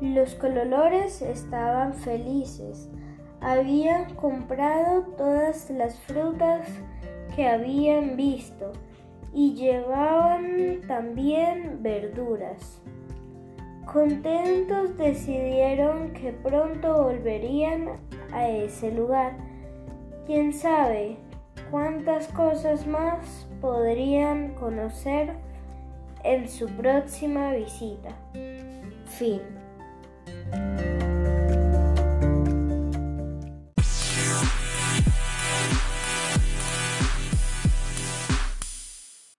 Los colores estaban felices. Habían comprado todas las frutas que habían visto y llevaban también verduras. Contentos decidieron que pronto volverían a ese lugar. Quién sabe cuántas cosas más podrían conocer en su próxima visita. Fin. Bye.